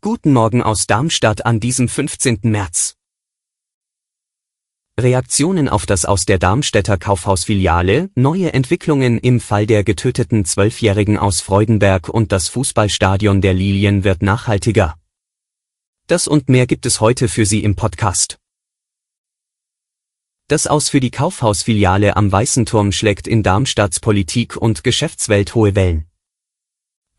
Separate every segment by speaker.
Speaker 1: Guten Morgen aus Darmstadt an diesem 15. März. Reaktionen auf das aus der Darmstädter Kaufhausfiliale, neue Entwicklungen im Fall der getöteten Zwölfjährigen aus Freudenberg und das Fußballstadion der Lilien wird nachhaltiger. Das und mehr gibt es heute für Sie im Podcast. Das Aus für die Kaufhausfiliale am Weißen Turm schlägt in Darmstadts Politik und Geschäftswelt hohe Wellen.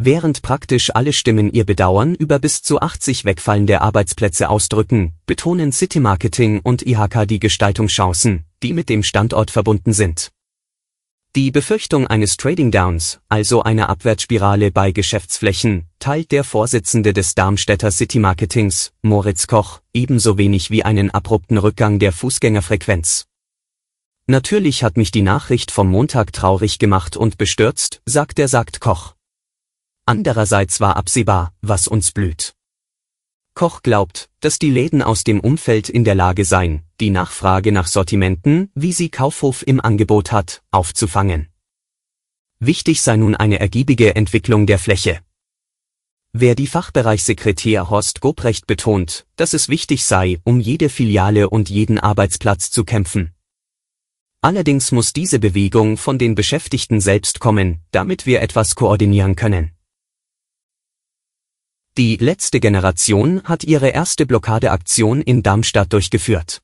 Speaker 1: Während praktisch alle Stimmen ihr Bedauern über bis zu 80 wegfallende Arbeitsplätze ausdrücken, betonen City Marketing und IHK die Gestaltungschancen, die mit dem Standort verbunden sind. Die Befürchtung eines Trading Downs, also einer Abwärtsspirale bei Geschäftsflächen, teilt der Vorsitzende des Darmstädter City Marketings, Moritz Koch, ebenso wenig wie einen abrupten Rückgang der Fußgängerfrequenz. Natürlich hat mich die Nachricht vom Montag traurig gemacht und bestürzt, sagt er sagt Koch. Andererseits war absehbar, was uns blüht. Koch glaubt, dass die Läden aus dem Umfeld in der Lage seien, die Nachfrage nach Sortimenten, wie sie Kaufhof im Angebot hat, aufzufangen. Wichtig sei nun eine ergiebige Entwicklung der Fläche. Wer die Fachbereichssekretär Horst Gobrecht betont, dass es wichtig sei, um jede Filiale und jeden Arbeitsplatz zu kämpfen. Allerdings muss diese Bewegung von den Beschäftigten selbst kommen, damit wir etwas koordinieren können. Die letzte Generation hat ihre erste Blockadeaktion in Darmstadt durchgeführt.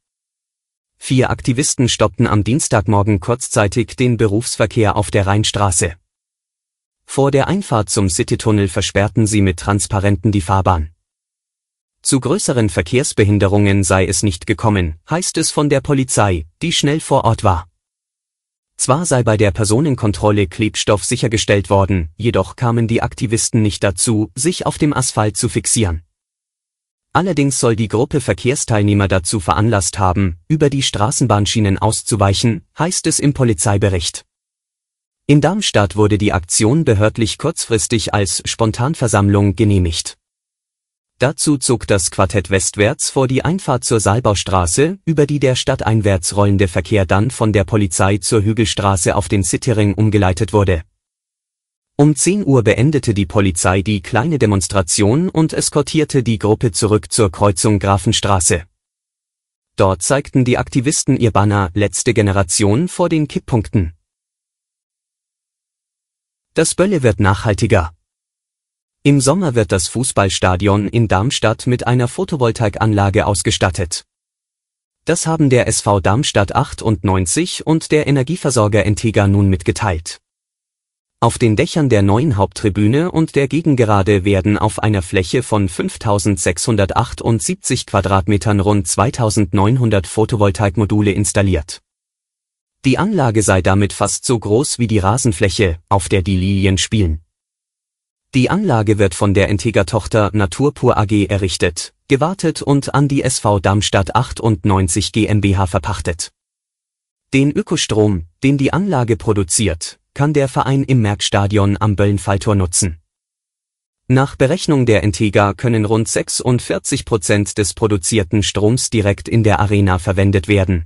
Speaker 1: Vier Aktivisten stoppten am Dienstagmorgen kurzzeitig den Berufsverkehr auf der Rheinstraße. Vor der Einfahrt zum Citytunnel versperrten sie mit Transparenten die Fahrbahn. Zu größeren Verkehrsbehinderungen sei es nicht gekommen, heißt es von der Polizei, die schnell vor Ort war. Zwar sei bei der Personenkontrolle Klebstoff sichergestellt worden, jedoch kamen die Aktivisten nicht dazu, sich auf dem Asphalt zu fixieren. Allerdings soll die Gruppe Verkehrsteilnehmer dazu veranlasst haben, über die Straßenbahnschienen auszuweichen, heißt es im Polizeibericht. In Darmstadt wurde die Aktion behördlich kurzfristig als Spontanversammlung genehmigt. Dazu zog das Quartett westwärts vor die Einfahrt zur Saalbaustraße, über die der stadteinwärts rollende Verkehr dann von der Polizei zur Hügelstraße auf den Cityring umgeleitet wurde. Um 10 Uhr beendete die Polizei die kleine Demonstration und eskortierte die Gruppe zurück zur Kreuzung Grafenstraße. Dort zeigten die Aktivisten ihr Banner Letzte Generation vor den Kipppunkten. Das Bölle wird nachhaltiger. Im Sommer wird das Fußballstadion in Darmstadt mit einer Photovoltaikanlage ausgestattet. Das haben der SV Darmstadt 98 und der Energieversorger Entega nun mitgeteilt. Auf den Dächern der neuen Haupttribüne und der Gegengerade werden auf einer Fläche von 5678 Quadratmetern rund 2900 Photovoltaikmodule installiert. Die Anlage sei damit fast so groß wie die Rasenfläche, auf der die Lilien spielen. Die Anlage wird von der Integra-Tochter Naturpur AG errichtet, gewartet und an die SV Darmstadt 98 GmbH verpachtet. Den Ökostrom, den die Anlage produziert, kann der Verein im Merkstadion am Böllenfalltor nutzen. Nach Berechnung der Integra können rund 46 Prozent des produzierten Stroms direkt in der Arena verwendet werden.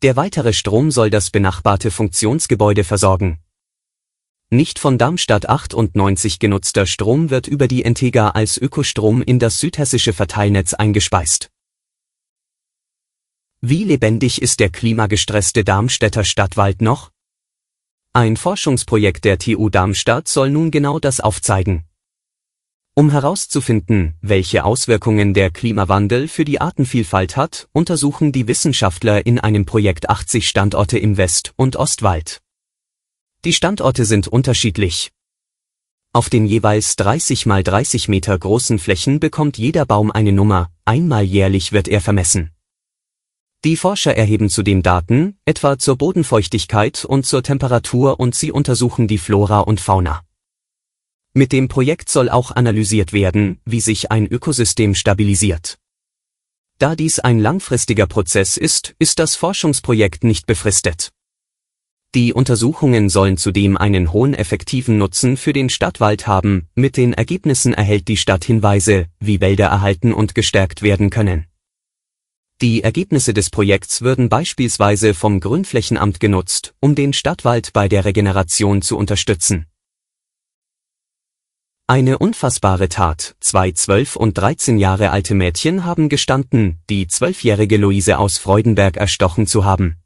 Speaker 1: Der weitere Strom soll das benachbarte Funktionsgebäude versorgen, nicht von Darmstadt 98 genutzter Strom wird über die Entega als Ökostrom in das südhessische Verteilnetz eingespeist. Wie lebendig ist der klimagestresste Darmstädter Stadtwald noch? Ein Forschungsprojekt der TU Darmstadt soll nun genau das aufzeigen. Um herauszufinden, welche Auswirkungen der Klimawandel für die Artenvielfalt hat, untersuchen die Wissenschaftler in einem Projekt 80 Standorte im West- und Ostwald. Die Standorte sind unterschiedlich. Auf den jeweils 30 mal 30 Meter großen Flächen bekommt jeder Baum eine Nummer, einmal jährlich wird er vermessen. Die Forscher erheben zudem Daten, etwa zur Bodenfeuchtigkeit und zur Temperatur und sie untersuchen die Flora und Fauna. Mit dem Projekt soll auch analysiert werden, wie sich ein Ökosystem stabilisiert. Da dies ein langfristiger Prozess ist, ist das Forschungsprojekt nicht befristet. Die Untersuchungen sollen zudem einen hohen effektiven Nutzen für den Stadtwald haben, mit den Ergebnissen erhält die Stadt Hinweise, wie Wälder erhalten und gestärkt werden können. Die Ergebnisse des Projekts würden beispielsweise vom Grünflächenamt genutzt, um den Stadtwald bei der Regeneration zu unterstützen. Eine unfassbare Tat. Zwei zwölf und dreizehn Jahre alte Mädchen haben gestanden, die zwölfjährige Luise aus Freudenberg erstochen zu haben.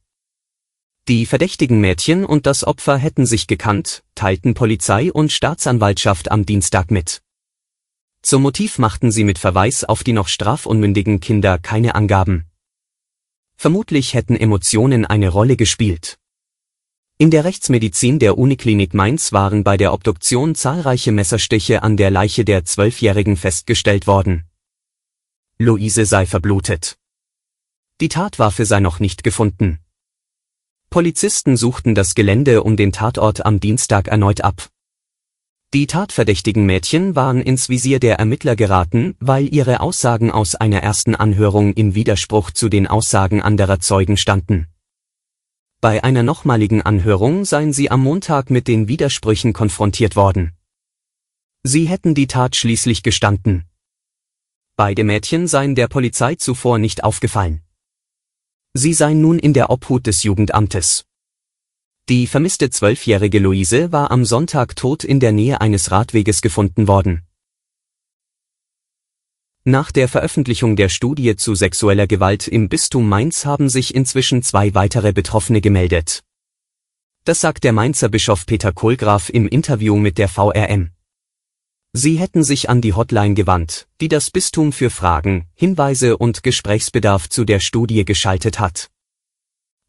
Speaker 1: Die verdächtigen Mädchen und das Opfer hätten sich gekannt, teilten Polizei und Staatsanwaltschaft am Dienstag mit. Zum Motiv machten sie mit Verweis auf die noch strafunmündigen Kinder keine Angaben. Vermutlich hätten Emotionen eine Rolle gespielt. In der Rechtsmedizin der Uniklinik Mainz waren bei der Obduktion zahlreiche Messerstiche an der Leiche der Zwölfjährigen festgestellt worden. Luise sei verblutet. Die Tatwaffe sei noch nicht gefunden. Polizisten suchten das Gelände um den Tatort am Dienstag erneut ab. Die tatverdächtigen Mädchen waren ins Visier der Ermittler geraten, weil ihre Aussagen aus einer ersten Anhörung im Widerspruch zu den Aussagen anderer Zeugen standen. Bei einer nochmaligen Anhörung seien sie am Montag mit den Widersprüchen konfrontiert worden. Sie hätten die Tat schließlich gestanden. Beide Mädchen seien der Polizei zuvor nicht aufgefallen. Sie sei nun in der Obhut des Jugendamtes. Die vermisste zwölfjährige Luise war am Sonntag tot in der Nähe eines Radweges gefunden worden. Nach der Veröffentlichung der Studie zu sexueller Gewalt im Bistum Mainz haben sich inzwischen zwei weitere Betroffene gemeldet. Das sagt der Mainzer Bischof Peter Kohlgraf im Interview mit der VRM. Sie hätten sich an die Hotline gewandt, die das Bistum für Fragen, Hinweise und Gesprächsbedarf zu der Studie geschaltet hat.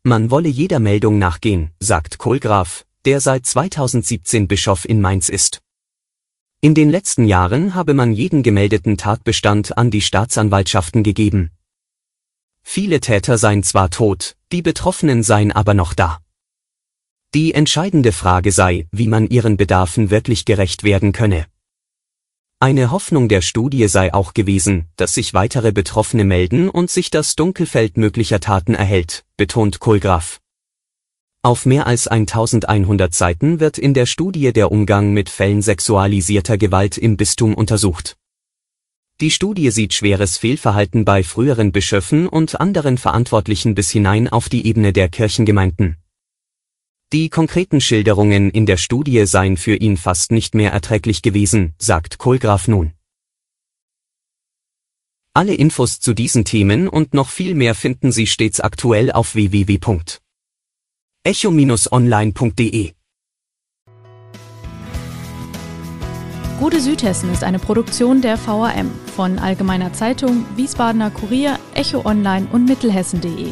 Speaker 1: Man wolle jeder Meldung nachgehen, sagt Kohlgraf, der seit 2017 Bischof in Mainz ist. In den letzten Jahren habe man jeden gemeldeten Tatbestand an die Staatsanwaltschaften gegeben. Viele Täter seien zwar tot, die Betroffenen seien aber noch da. Die entscheidende Frage sei, wie man ihren Bedarfen wirklich gerecht werden könne. Eine Hoffnung der Studie sei auch gewesen, dass sich weitere Betroffene melden und sich das Dunkelfeld möglicher Taten erhält, betont Kohlgraf. Auf mehr als 1100 Seiten wird in der Studie der Umgang mit Fällen sexualisierter Gewalt im Bistum untersucht. Die Studie sieht schweres Fehlverhalten bei früheren Bischöfen und anderen Verantwortlichen bis hinein auf die Ebene der Kirchengemeinden. Die konkreten Schilderungen in der Studie seien für ihn fast nicht mehr erträglich gewesen, sagt Kohlgraf nun. Alle Infos zu diesen Themen und noch viel mehr finden Sie stets aktuell auf www.echo-online.de.
Speaker 2: Gute Südhessen ist eine Produktion der VRM von Allgemeiner Zeitung, Wiesbadener Kurier, Echo Online und Mittelhessen.de.